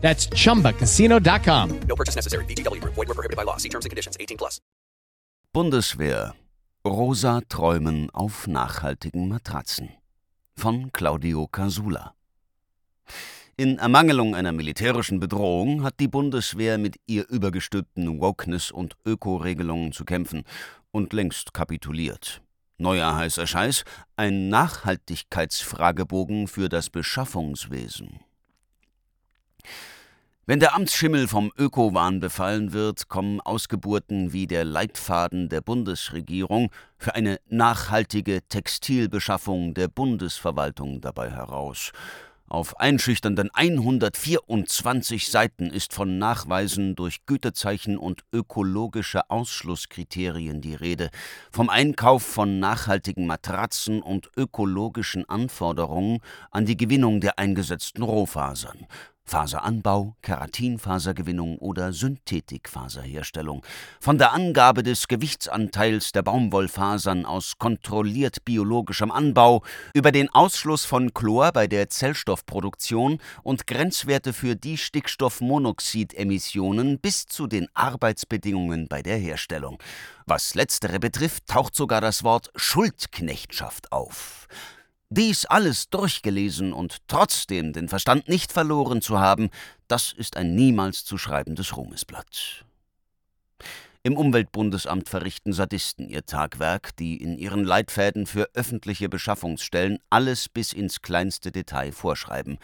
That's chumbacasino.com. No purchase necessary. VGW Group. Void were prohibited by law. See terms and conditions. 18 plus. Bundeswehr. Rosa Träumen auf nachhaltigen Matratzen. Von Claudio Casula. In Ermangelung einer militärischen Bedrohung hat die Bundeswehr mit ihr übergestülpten Wokeness- und Ökoregelungen zu kämpfen und längst kapituliert. Neuer heißer Scheiß, ein Nachhaltigkeitsfragebogen für das Beschaffungswesen. Wenn der Amtsschimmel vom Ökowahn befallen wird, kommen Ausgeburten wie der Leitfaden der Bundesregierung für eine nachhaltige Textilbeschaffung der Bundesverwaltung dabei heraus. Auf einschüchternden 124 Seiten ist von Nachweisen durch Gütezeichen und ökologische Ausschlusskriterien die Rede, vom Einkauf von nachhaltigen Matratzen und ökologischen Anforderungen an die Gewinnung der eingesetzten Rohfasern, Faseranbau, Keratinfasergewinnung oder Synthetikfaserherstellung, von der Angabe des Gewichtsanteils der Baumwollfasern aus kontrolliert biologischem Anbau über den Ausschluss von Chlor bei der Zellstoffproduktion und Grenzwerte für die Stickstoffmonoxidemissionen bis zu den Arbeitsbedingungen bei der Herstellung. Was letztere betrifft, taucht sogar das Wort Schuldknechtschaft auf. Dies alles durchgelesen und trotzdem den Verstand nicht verloren zu haben, das ist ein niemals zu schreibendes Ruhmesblatt. Im Umweltbundesamt verrichten Sadisten ihr Tagwerk, die in ihren Leitfäden für öffentliche Beschaffungsstellen alles bis ins kleinste Detail vorschreiben.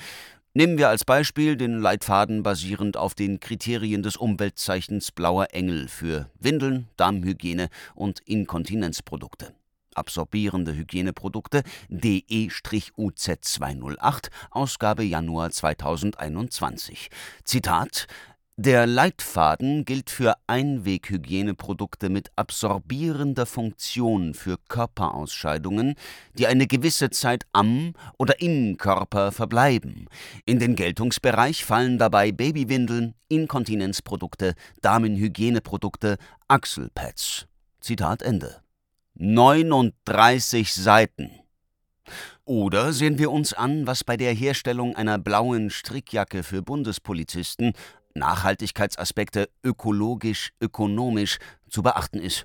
Nehmen wir als Beispiel den Leitfaden basierend auf den Kriterien des Umweltzeichens Blauer Engel für Windeln, Darmhygiene und Inkontinenzprodukte absorbierende Hygieneprodukte DE-UZ 208, Ausgabe Januar 2021. Zitat der Leitfaden gilt für Einweghygieneprodukte mit absorbierender Funktion für Körperausscheidungen, die eine gewisse Zeit am oder im Körper verbleiben. In den Geltungsbereich fallen dabei Babywindeln, Inkontinenzprodukte, Damenhygieneprodukte, Achselpads. Zitat Ende. 39 Seiten. Oder sehen wir uns an, was bei der Herstellung einer blauen Strickjacke für Bundespolizisten Nachhaltigkeitsaspekte ökologisch, ökonomisch zu beachten ist.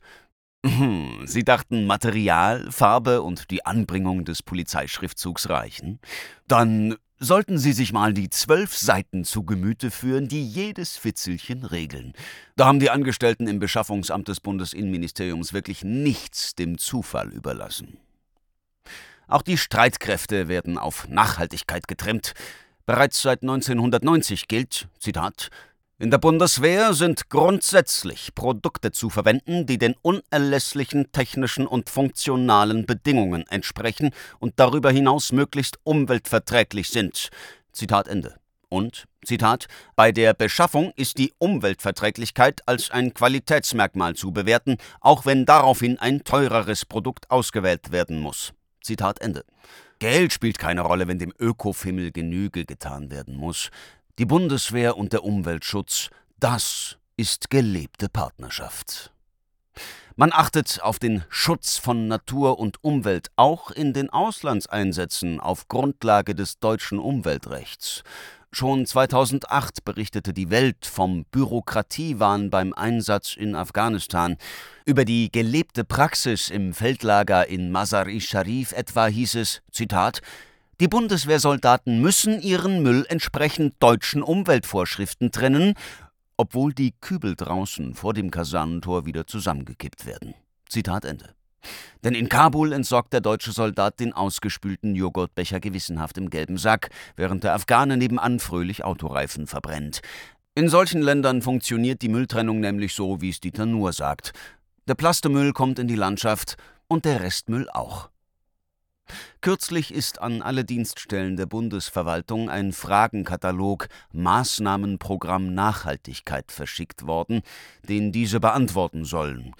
Hm, Sie dachten, Material, Farbe und die Anbringung des Polizeischriftzugs reichen? Dann sollten Sie sich mal die zwölf Seiten zu Gemüte führen, die jedes Fitzelchen regeln. Da haben die Angestellten im Beschaffungsamt des Bundesinnenministeriums wirklich nichts dem Zufall überlassen. Auch die Streitkräfte werden auf Nachhaltigkeit getrimmt. Bereits seit 1990 gilt, Zitat, in der Bundeswehr sind grundsätzlich Produkte zu verwenden, die den unerlässlichen technischen und funktionalen Bedingungen entsprechen und darüber hinaus möglichst umweltverträglich sind. Zitat Ende. Und, Zitat, bei der Beschaffung ist die Umweltverträglichkeit als ein Qualitätsmerkmal zu bewerten, auch wenn daraufhin ein teureres Produkt ausgewählt werden muss. Zitat Ende. Geld spielt keine Rolle, wenn dem Ökofimmel Genüge getan werden muss. Die Bundeswehr und der Umweltschutz, das ist gelebte Partnerschaft. Man achtet auf den Schutz von Natur und Umwelt auch in den Auslandseinsätzen auf Grundlage des deutschen Umweltrechts. Schon 2008 berichtete die Welt vom Bürokratiewahn beim Einsatz in Afghanistan. Über die gelebte Praxis im Feldlager in Mazar-i Sharif etwa hieß es, Zitat, die Bundeswehrsoldaten müssen ihren Müll entsprechend deutschen Umweltvorschriften trennen obwohl die Kübel draußen vor dem Kasernentor wieder zusammengekippt werden. Zitat Ende. Denn in Kabul entsorgt der deutsche Soldat den ausgespülten Joghurtbecher gewissenhaft im gelben Sack, während der Afghane nebenan fröhlich Autoreifen verbrennt. In solchen Ländern funktioniert die Mülltrennung nämlich so, wie es Dieter Nuhr sagt. Der Plastemüll kommt in die Landschaft und der Restmüll auch. Kürzlich ist an alle Dienststellen der Bundesverwaltung ein Fragenkatalog Maßnahmenprogramm Nachhaltigkeit verschickt worden, den diese beantworten sollen.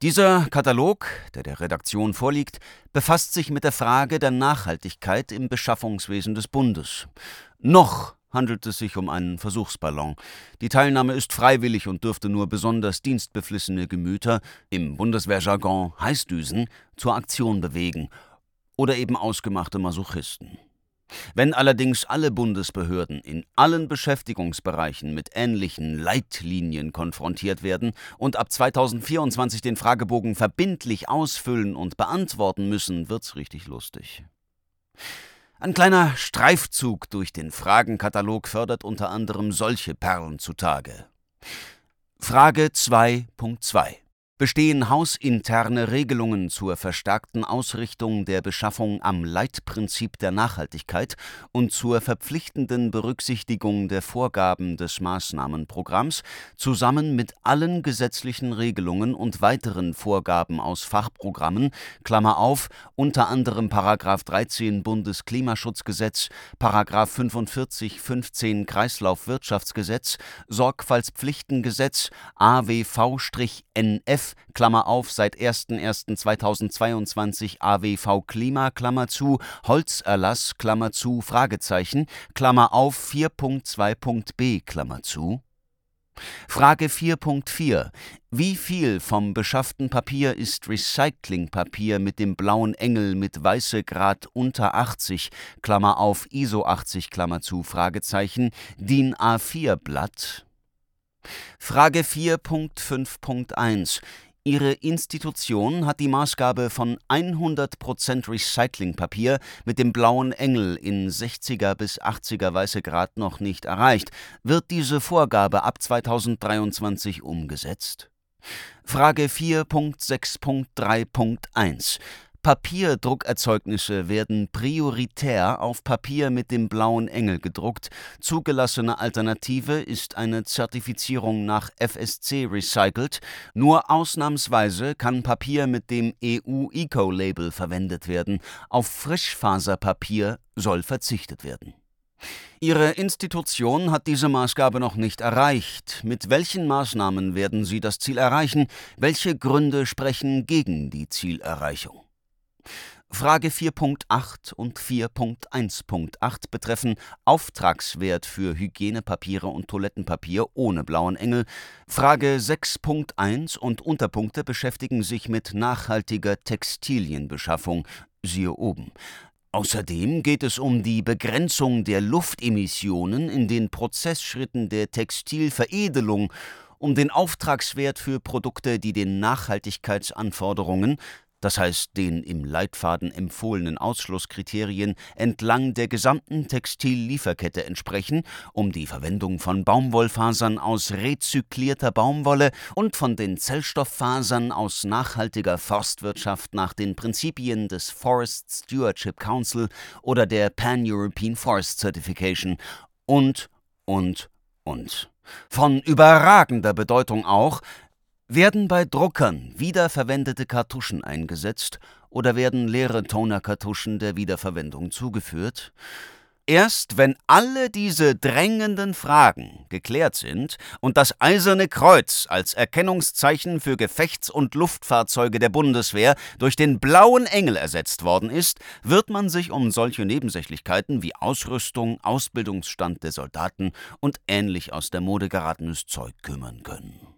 Dieser Katalog, der der Redaktion vorliegt, befasst sich mit der Frage der Nachhaltigkeit im Beschaffungswesen des Bundes. Noch handelt es sich um einen Versuchsballon. Die Teilnahme ist freiwillig und dürfte nur besonders dienstbeflissene Gemüter, im Bundeswehrjargon Heißdüsen, zur Aktion bewegen oder eben ausgemachte Masochisten. Wenn allerdings alle Bundesbehörden in allen Beschäftigungsbereichen mit ähnlichen Leitlinien konfrontiert werden und ab 2024 den Fragebogen verbindlich ausfüllen und beantworten müssen, wird's richtig lustig. Ein kleiner Streifzug durch den Fragenkatalog fördert unter anderem solche Perlen zutage. Frage 2.2 bestehen hausinterne Regelungen zur verstärkten Ausrichtung der Beschaffung am Leitprinzip der Nachhaltigkeit und zur verpflichtenden Berücksichtigung der Vorgaben des Maßnahmenprogramms zusammen mit allen gesetzlichen Regelungen und weiteren Vorgaben aus Fachprogrammen Klammer auf, unter anderem § 13 Bundesklimaschutzgesetz, § 45 15 Kreislaufwirtschaftsgesetz, Sorgfaltspflichtengesetz, AWV-NF Klammer auf, seit 01.01.2022 AWV Klima, Klammer zu, Holzerlass, Klammer zu, Fragezeichen, Klammer auf 4.2.b, Klammer zu. Frage 4.4. Wie viel vom beschafften Papier ist Recyclingpapier mit dem blauen Engel mit weiße Grad unter 80, Klammer auf ISO 80, Klammer zu, Fragezeichen, DIN A4 Blatt? Frage 4.5.1. Ihre Institution hat die Maßgabe von 100% Recyclingpapier mit dem blauen Engel in 60er bis 80er weiße Grad noch nicht erreicht. Wird diese Vorgabe ab 2023 umgesetzt? Frage 4.6.3.1 Papierdruckerzeugnisse werden prioritär auf Papier mit dem blauen Engel gedruckt. Zugelassene Alternative ist eine Zertifizierung nach FSC recycelt. Nur ausnahmsweise kann Papier mit dem EU-Eco-Label verwendet werden. Auf Frischfaserpapier soll verzichtet werden. Ihre Institution hat diese Maßgabe noch nicht erreicht. Mit welchen Maßnahmen werden Sie das Ziel erreichen? Welche Gründe sprechen gegen die Zielerreichung? Frage 4.8 und 4.1.8 betreffen Auftragswert für Hygienepapiere und Toilettenpapier ohne blauen Engel. Frage 6.1 und Unterpunkte beschäftigen sich mit nachhaltiger Textilienbeschaffung. Siehe oben. Außerdem geht es um die Begrenzung der Luftemissionen in den Prozessschritten der Textilveredelung, um den Auftragswert für Produkte, die den Nachhaltigkeitsanforderungen das heißt den im Leitfaden empfohlenen Ausschlusskriterien entlang der gesamten Textillieferkette entsprechen, um die Verwendung von Baumwollfasern aus rezyklierter Baumwolle und von den Zellstofffasern aus nachhaltiger Forstwirtschaft nach den Prinzipien des Forest Stewardship Council oder der Pan-European Forest Certification und, und, und. Von überragender Bedeutung auch, werden bei Druckern wiederverwendete Kartuschen eingesetzt oder werden leere Tonerkartuschen der Wiederverwendung zugeführt? Erst wenn alle diese drängenden Fragen geklärt sind und das Eiserne Kreuz als Erkennungszeichen für Gefechts- und Luftfahrzeuge der Bundeswehr durch den blauen Engel ersetzt worden ist, wird man sich um solche Nebensächlichkeiten wie Ausrüstung, Ausbildungsstand der Soldaten und ähnlich aus der Mode geratenes Zeug kümmern können.